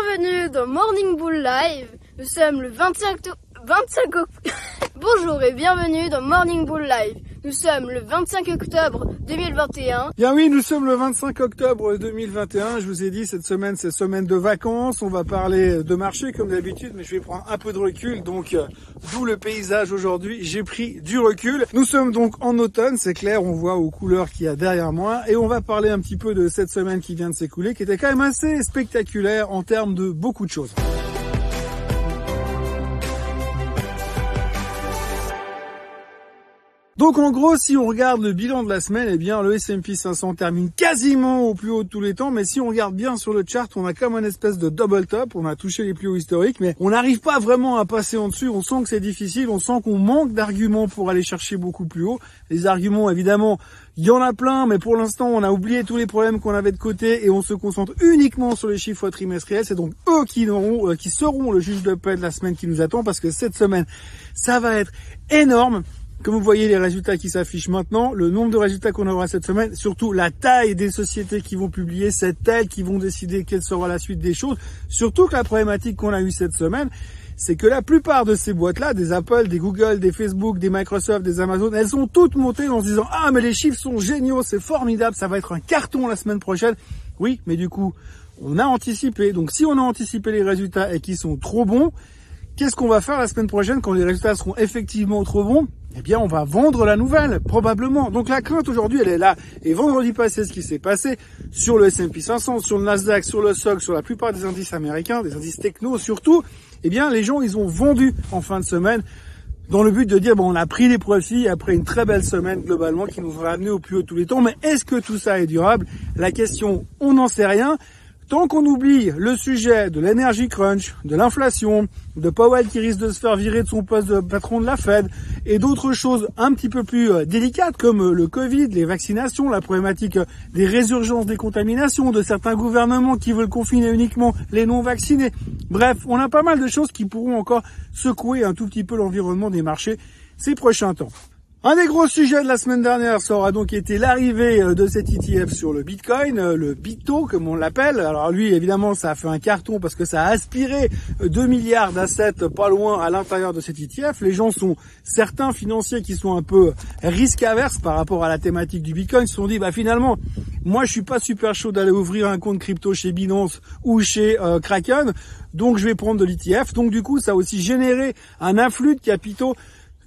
bienvenue dans Morning Bull Live. Nous sommes le 25, 25 Bonjour et bienvenue dans Morning Bull Live. Nous sommes le 25 octobre 2021. Bien oui, nous sommes le 25 octobre 2021. Je vous ai dit, cette semaine, c'est semaine de vacances. On va parler de marché comme d'habitude, mais je vais prendre un peu de recul. Donc, euh, d'où le paysage aujourd'hui. J'ai pris du recul. Nous sommes donc en automne, c'est clair. On voit aux couleurs qu'il y a derrière moi. Et on va parler un petit peu de cette semaine qui vient de s'écouler, qui était quand même assez spectaculaire en termes de beaucoup de choses. Donc en gros, si on regarde le bilan de la semaine, eh bien le S&P 500 termine quasiment au plus haut de tous les temps. Mais si on regarde bien sur le chart, on a comme une espèce de double top. On a touché les plus hauts historiques, mais on n'arrive pas vraiment à passer en dessus. On sent que c'est difficile. On sent qu'on manque d'arguments pour aller chercher beaucoup plus haut. Les arguments, évidemment, il y en a plein, mais pour l'instant, on a oublié tous les problèmes qu'on avait de côté et on se concentre uniquement sur les chiffres trimestriels. C'est donc eux qui, euh, qui seront le juge de paix de la semaine qui nous attend parce que cette semaine, ça va être énorme. Comme vous voyez les résultats qui s'affichent maintenant, le nombre de résultats qu'on aura cette semaine, surtout la taille des sociétés qui vont publier, c'est elles qui vont décider quelle sera la suite des choses. Surtout que la problématique qu'on a eue cette semaine, c'est que la plupart de ces boîtes-là, des Apple, des Google, des Facebook, des Microsoft, des Amazon, elles sont toutes montées en se disant « Ah, mais les chiffres sont géniaux, c'est formidable, ça va être un carton la semaine prochaine. » Oui, mais du coup, on a anticipé. Donc si on a anticipé les résultats et qu'ils sont trop bons, qu'est-ce qu'on va faire la semaine prochaine quand les résultats seront effectivement trop bons? Eh bien, on va vendre la nouvelle, probablement. Donc la crainte aujourd'hui, elle est là. Et vendredi passé, ce qui s'est passé sur le S&P 500, sur le Nasdaq, sur le SOC, sur la plupart des indices américains, des indices techno surtout, eh bien, les gens, ils ont vendu en fin de semaine dans le but de dire, bon, on a pris des profits après une très belle semaine globalement qui nous aura amené au plus haut tous les temps. Mais est-ce que tout ça est durable? La question, on n'en sait rien. Tant qu'on oublie le sujet de l'énergie crunch, de l'inflation, de Powell qui risque de se faire virer de son poste de patron de la Fed et d'autres choses un petit peu plus euh, délicates comme euh, le Covid, les vaccinations, la problématique euh, des résurgences des contaminations, de certains gouvernements qui veulent confiner uniquement les non vaccinés. Bref, on a pas mal de choses qui pourront encore secouer un tout petit peu l'environnement des marchés ces prochains temps. Un des gros sujets de la semaine dernière, ça aura donc été l'arrivée euh, de cet ETF sur le Bitcoin, euh, le Bito comme on l'appelle. Alors lui, évidemment, ça a fait un carton parce que ça a aspiré 2 euh, milliards d'assets pas loin à l'intérieur de cet ETF. Les gens sont, certains financiers qui sont un peu risque averses par rapport à la thématique du Bitcoin, se sont dit, bah finalement, moi je suis pas super chaud d'aller ouvrir un compte crypto chez Binance ou chez Kraken, donc je vais prendre de l'ETF. Donc du coup, ça a aussi généré un afflux de capitaux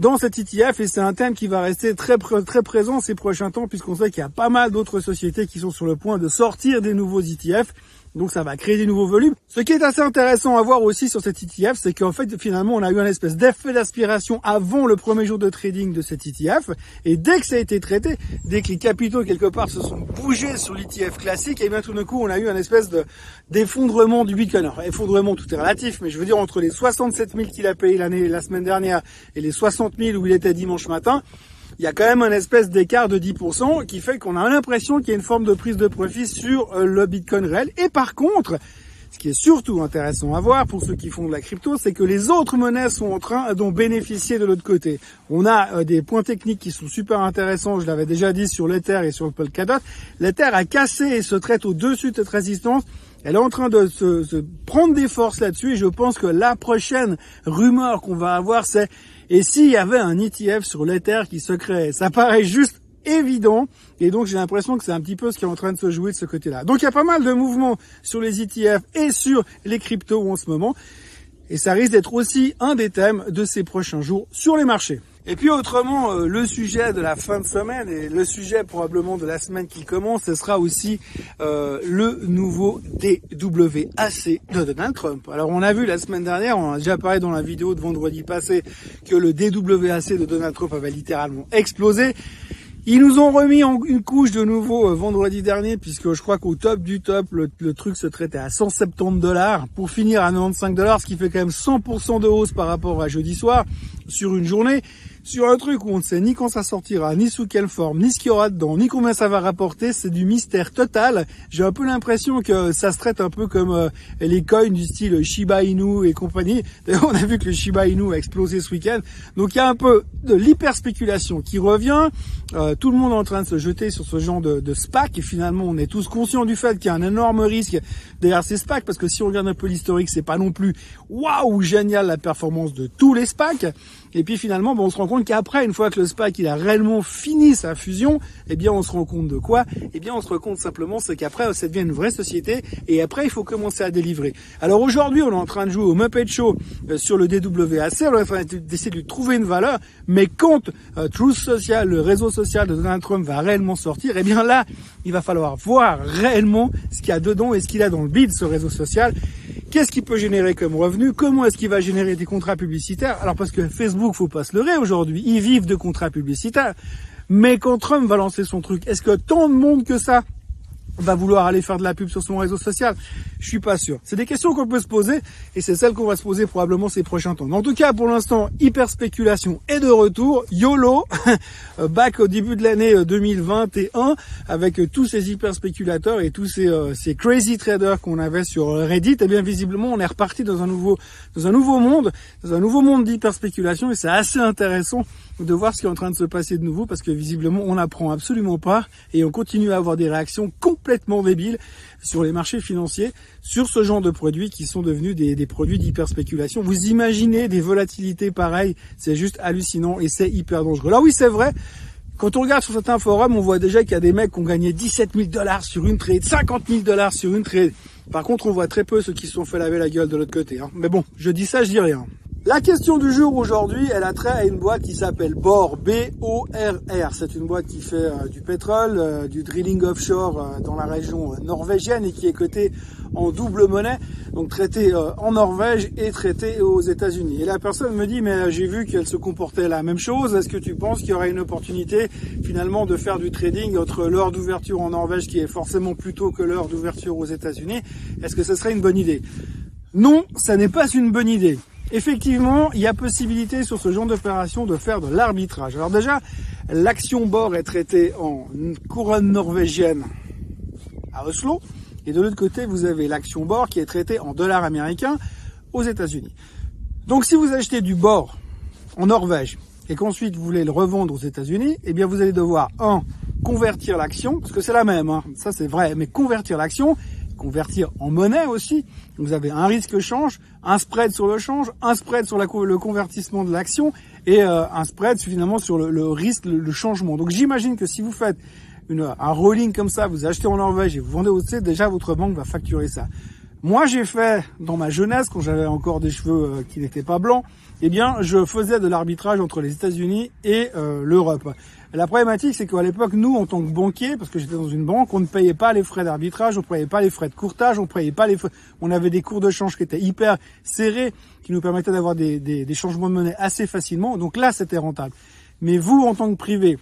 dans cet ETF et c'est un thème qui va rester très très présent ces prochains temps puisqu'on sait qu'il y a pas mal d'autres sociétés qui sont sur le point de sortir des nouveaux ETF donc ça va créer des nouveaux volumes. Ce qui est assez intéressant à voir aussi sur cet ETF, c'est qu'en fait finalement on a eu un espèce d'effet d'aspiration avant le premier jour de trading de cet ETF. Et dès que ça a été traité, dès que les capitaux quelque part se sont bougés sur l'ETF classique, et bien tout d'un coup on a eu un espèce de d'effondrement du Bitcoin. Alors effondrement tout est relatif, mais je veux dire entre les 67 000 qu'il a payé l'année la semaine dernière et les 60 000 où il était dimanche matin, il y a quand même un espèce d'écart de 10% qui fait qu'on a l'impression qu'il y a une forme de prise de profit sur euh, le Bitcoin réel. Et par contre, ce qui est surtout intéressant à voir pour ceux qui font de la crypto, c'est que les autres monnaies sont en train d'en bénéficier de l'autre côté. On a euh, des points techniques qui sont super intéressants, je l'avais déjà dit sur l'Ether et sur le Polkadot. L'Ether a cassé et se traite au-dessus de cette résistance. Elle est en train de se, se prendre des forces là-dessus et je pense que la prochaine rumeur qu'on va avoir, c'est et s'il y avait un ETF sur l'Ether qui se crée, ça paraît juste évident. Et donc j'ai l'impression que c'est un petit peu ce qui est en train de se jouer de ce côté-là. Donc il y a pas mal de mouvements sur les ETF et sur les cryptos en ce moment. Et ça risque d'être aussi un des thèmes de ces prochains jours sur les marchés. Et puis autrement, euh, le sujet de la fin de semaine et le sujet probablement de la semaine qui commence, ce sera aussi euh, le nouveau DWAC de Donald Trump. Alors on a vu la semaine dernière, on a déjà parlé dans la vidéo de vendredi passé, que le DWAC de Donald Trump avait littéralement explosé. Ils nous ont remis une couche de nouveau euh, vendredi dernier, puisque je crois qu'au top du top, le, le, truc se traitait à 170 dollars pour finir à 95 dollars, ce qui fait quand même 100% de hausse par rapport à jeudi soir. Sur une journée, sur un truc où on ne sait ni quand ça sortira, ni sous quelle forme, ni ce qu'il y aura dedans, ni combien ça va rapporter, c'est du mystère total. J'ai un peu l'impression que ça se traite un peu comme euh, les coins du style Shiba Inu et compagnie. D'ailleurs, on a vu que le Shiba Inu a explosé ce week-end. Donc il y a un peu de l'hyper spéculation qui revient. Euh, tout le monde est en train de se jeter sur ce genre de, de SPAC et finalement on est tous conscients du fait qu'il y a un énorme risque derrière ces SPAC parce que si on regarde un peu l'historique, c'est pas non plus waouh génial la performance de tous les SPAC. Et puis finalement, bon, on se rend compte qu'après, une fois que le SPAC il a réellement fini sa fusion, eh bien on se rend compte de quoi? Eh bien on se rend compte simplement c'est qu'après ça devient une vraie société et après il faut commencer à délivrer. Alors aujourd'hui on est en train de jouer au Muppet Show euh, sur le DWAC, on est en train d'essayer de trouver une valeur, mais quand euh, Truth Social, le réseau social de Donald Trump va réellement sortir, eh bien là il va falloir voir réellement ce qu'il y a dedans et ce qu'il a dans le bid ce réseau social Qu'est-ce qu'il peut générer comme revenu? Comment est-ce qu'il va générer des contrats publicitaires? Alors parce que Facebook, faut pas se leurrer aujourd'hui, ils vivent de contrats publicitaires. Mais quand Trump va lancer son truc, est-ce que tant de monde que ça? Va vouloir aller faire de la pub sur son réseau social Je suis pas sûr. C'est des questions qu'on peut se poser et c'est celles qu'on va se poser probablement ces prochains temps. En tout cas, pour l'instant, hyper spéculation est de retour. YOLO, back au début de l'année 2021 euh, avec euh, tous ces hyper spéculateurs et tous ces, euh, ces crazy traders qu'on avait sur Reddit. Et eh bien visiblement, on est reparti dans un nouveau dans un nouveau monde, dans un nouveau monde d'hyper spéculation et c'est assez intéressant de voir ce qui est en train de se passer de nouveau parce que visiblement on n'apprend absolument pas et on continue à avoir des réactions complètement débiles sur les marchés financiers sur ce genre de produits qui sont devenus des, des produits d'hyper spéculation. Vous imaginez des volatilités pareilles, c'est juste hallucinant et c'est hyper dangereux. Là oui c'est vrai, quand on regarde sur certains forums, on voit déjà qu'il y a des mecs qui ont gagné 17 000 dollars sur une trade, 50 000 dollars sur une trade. Par contre, on voit très peu ceux qui se sont fait laver la gueule de l'autre côté. Hein. Mais bon, je dis ça, je dis rien. La question du jour aujourd'hui, elle a trait à une boîte qui s'appelle BOR, B-O-R-R. C'est une boîte qui fait euh, du pétrole, euh, du drilling offshore euh, dans la région norvégienne et qui est cotée en double monnaie, donc traitée en Norvège et traitée aux États-Unis. Et la personne me dit, mais j'ai vu qu'elle se comportait la même chose. Est-ce que tu penses qu'il y aurait une opportunité finalement de faire du trading entre l'heure d'ouverture en Norvège, qui est forcément plus tôt que l'heure d'ouverture aux États-Unis? Est-ce que ce serait une bonne idée? Non, ça n'est pas une bonne idée. Effectivement, il y a possibilité sur ce genre d'opération de faire de l'arbitrage. Alors déjà, l'action bord est traitée en couronne norvégienne à Oslo. Et de l'autre côté, vous avez l'action bord qui est traitée en dollars américains aux États-Unis. Donc si vous achetez du bord en Norvège et qu'ensuite vous voulez le revendre aux États-Unis, eh bien vous allez devoir, un, convertir l'action, parce que c'est la même, hein, ça c'est vrai, mais convertir l'action convertir en monnaie aussi. Vous avez un risque change, un spread sur le change, un spread sur la, le convertissement de l'action et euh, un spread finalement sur le, risque, le, changement. Donc j'imagine que si vous faites une, un rolling comme ça, vous achetez en Norvège et vous vendez au C, déjà votre banque va facturer ça. Moi, j'ai fait dans ma jeunesse, quand j'avais encore des cheveux euh, qui n'étaient pas blancs, eh bien, je faisais de l'arbitrage entre les États-Unis et euh, l'Europe. La problématique, c'est qu'à l'époque, nous, en tant que banquier, parce que j'étais dans une banque, on ne payait pas les frais d'arbitrage, on ne payait pas les frais de courtage, on ne payait pas les frais... On avait des cours de change qui étaient hyper serrés, qui nous permettaient d'avoir des, des, des changements de monnaie assez facilement. Donc là, c'était rentable. Mais vous, en tant que privé,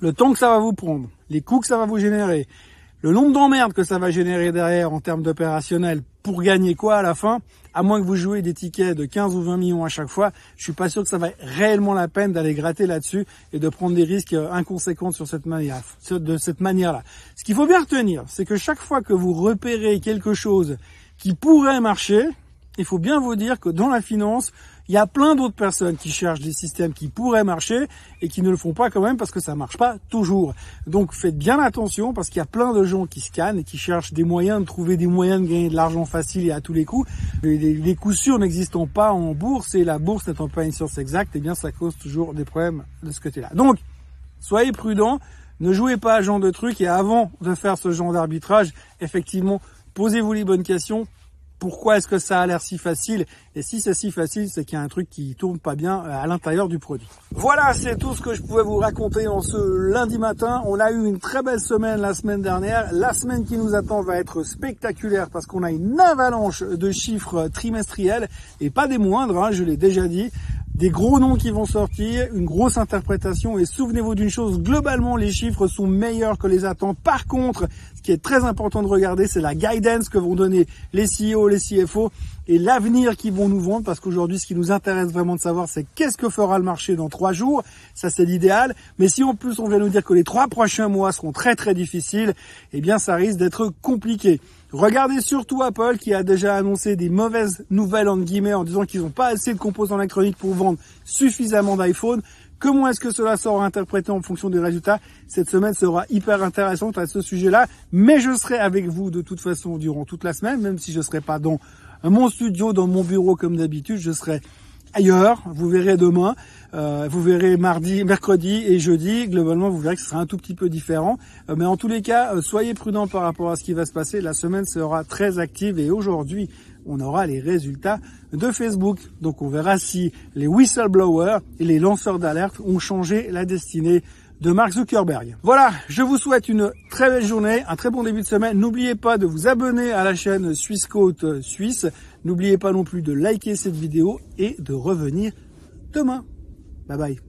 le temps que ça va vous prendre, les coûts que ça va vous générer, le nombre d'emmerdes que ça va générer derrière en termes d'opérationnel pour gagner quoi à la fin, à moins que vous jouez des tickets de 15 ou 20 millions à chaque fois, je suis pas sûr que ça va réellement la peine d'aller gratter là-dessus et de prendre des risques inconséquents sur cette manière, de cette manière-là. Ce qu'il faut bien retenir, c'est que chaque fois que vous repérez quelque chose qui pourrait marcher, il faut bien vous dire que dans la finance, il y a plein d'autres personnes qui cherchent des systèmes qui pourraient marcher et qui ne le font pas quand même parce que ça marche pas toujours. Donc faites bien attention parce qu'il y a plein de gens qui scannent et qui cherchent des moyens de trouver des moyens de gagner de l'argent facile et à tous les coups. Les, les coups sûrs n'existant pas en bourse et la bourse n'étant pas une source exacte, eh bien ça cause toujours des problèmes de ce côté-là. Donc soyez prudents, ne jouez pas à ce genre de trucs et avant de faire ce genre d'arbitrage, effectivement, posez-vous les bonnes questions, pourquoi est-ce que ça a l'air si facile? Et si c'est si facile, c'est qu'il y a un truc qui tourne pas bien euh, à l'intérieur du produit. Voilà, c'est tout ce que je pouvais vous raconter en ce lundi matin. On a eu une très belle semaine la semaine dernière. La semaine qui nous attend va être spectaculaire parce qu'on a une avalanche de chiffres trimestriels et pas des moindres, hein, je l'ai déjà dit des gros noms qui vont sortir, une grosse interprétation et souvenez-vous d'une chose, globalement les chiffres sont meilleurs que les attentes. Par contre, ce qui est très important de regarder, c'est la guidance que vont donner les CEO, les CFO et l'avenir qu'ils vont nous vendre parce qu'aujourd'hui ce qui nous intéresse vraiment de savoir c'est qu'est-ce que fera le marché dans trois jours, ça c'est l'idéal. Mais si en plus on vient nous dire que les trois prochains mois seront très très difficiles, eh bien ça risque d'être compliqué. Regardez surtout Apple qui a déjà annoncé des mauvaises nouvelles en guillemets en disant qu'ils n'ont pas assez de composants électroniques pour vendre suffisamment d'iPhone. Comment est-ce que cela sera interprété en fonction des résultats? Cette semaine sera hyper intéressante à ce sujet-là, mais je serai avec vous de toute façon durant toute la semaine, même si je ne serai pas dans mon studio, dans mon bureau comme d'habitude, je serai ailleurs. Vous verrez demain, euh, vous verrez mardi, mercredi et jeudi. Globalement, vous verrez que ce sera un tout petit peu différent. Euh, mais en tous les cas, euh, soyez prudents par rapport à ce qui va se passer. La semaine sera très active et aujourd'hui, on aura les résultats de Facebook. Donc on verra si les whistleblowers et les lanceurs d'alerte ont changé la destinée de Mark Zuckerberg. Voilà, je vous souhaite une très belle journée, un très bon début de semaine. N'oubliez pas de vous abonner à la chaîne Suisse Côte Suisse. N'oubliez pas non plus de liker cette vidéo et de revenir demain. Bye bye.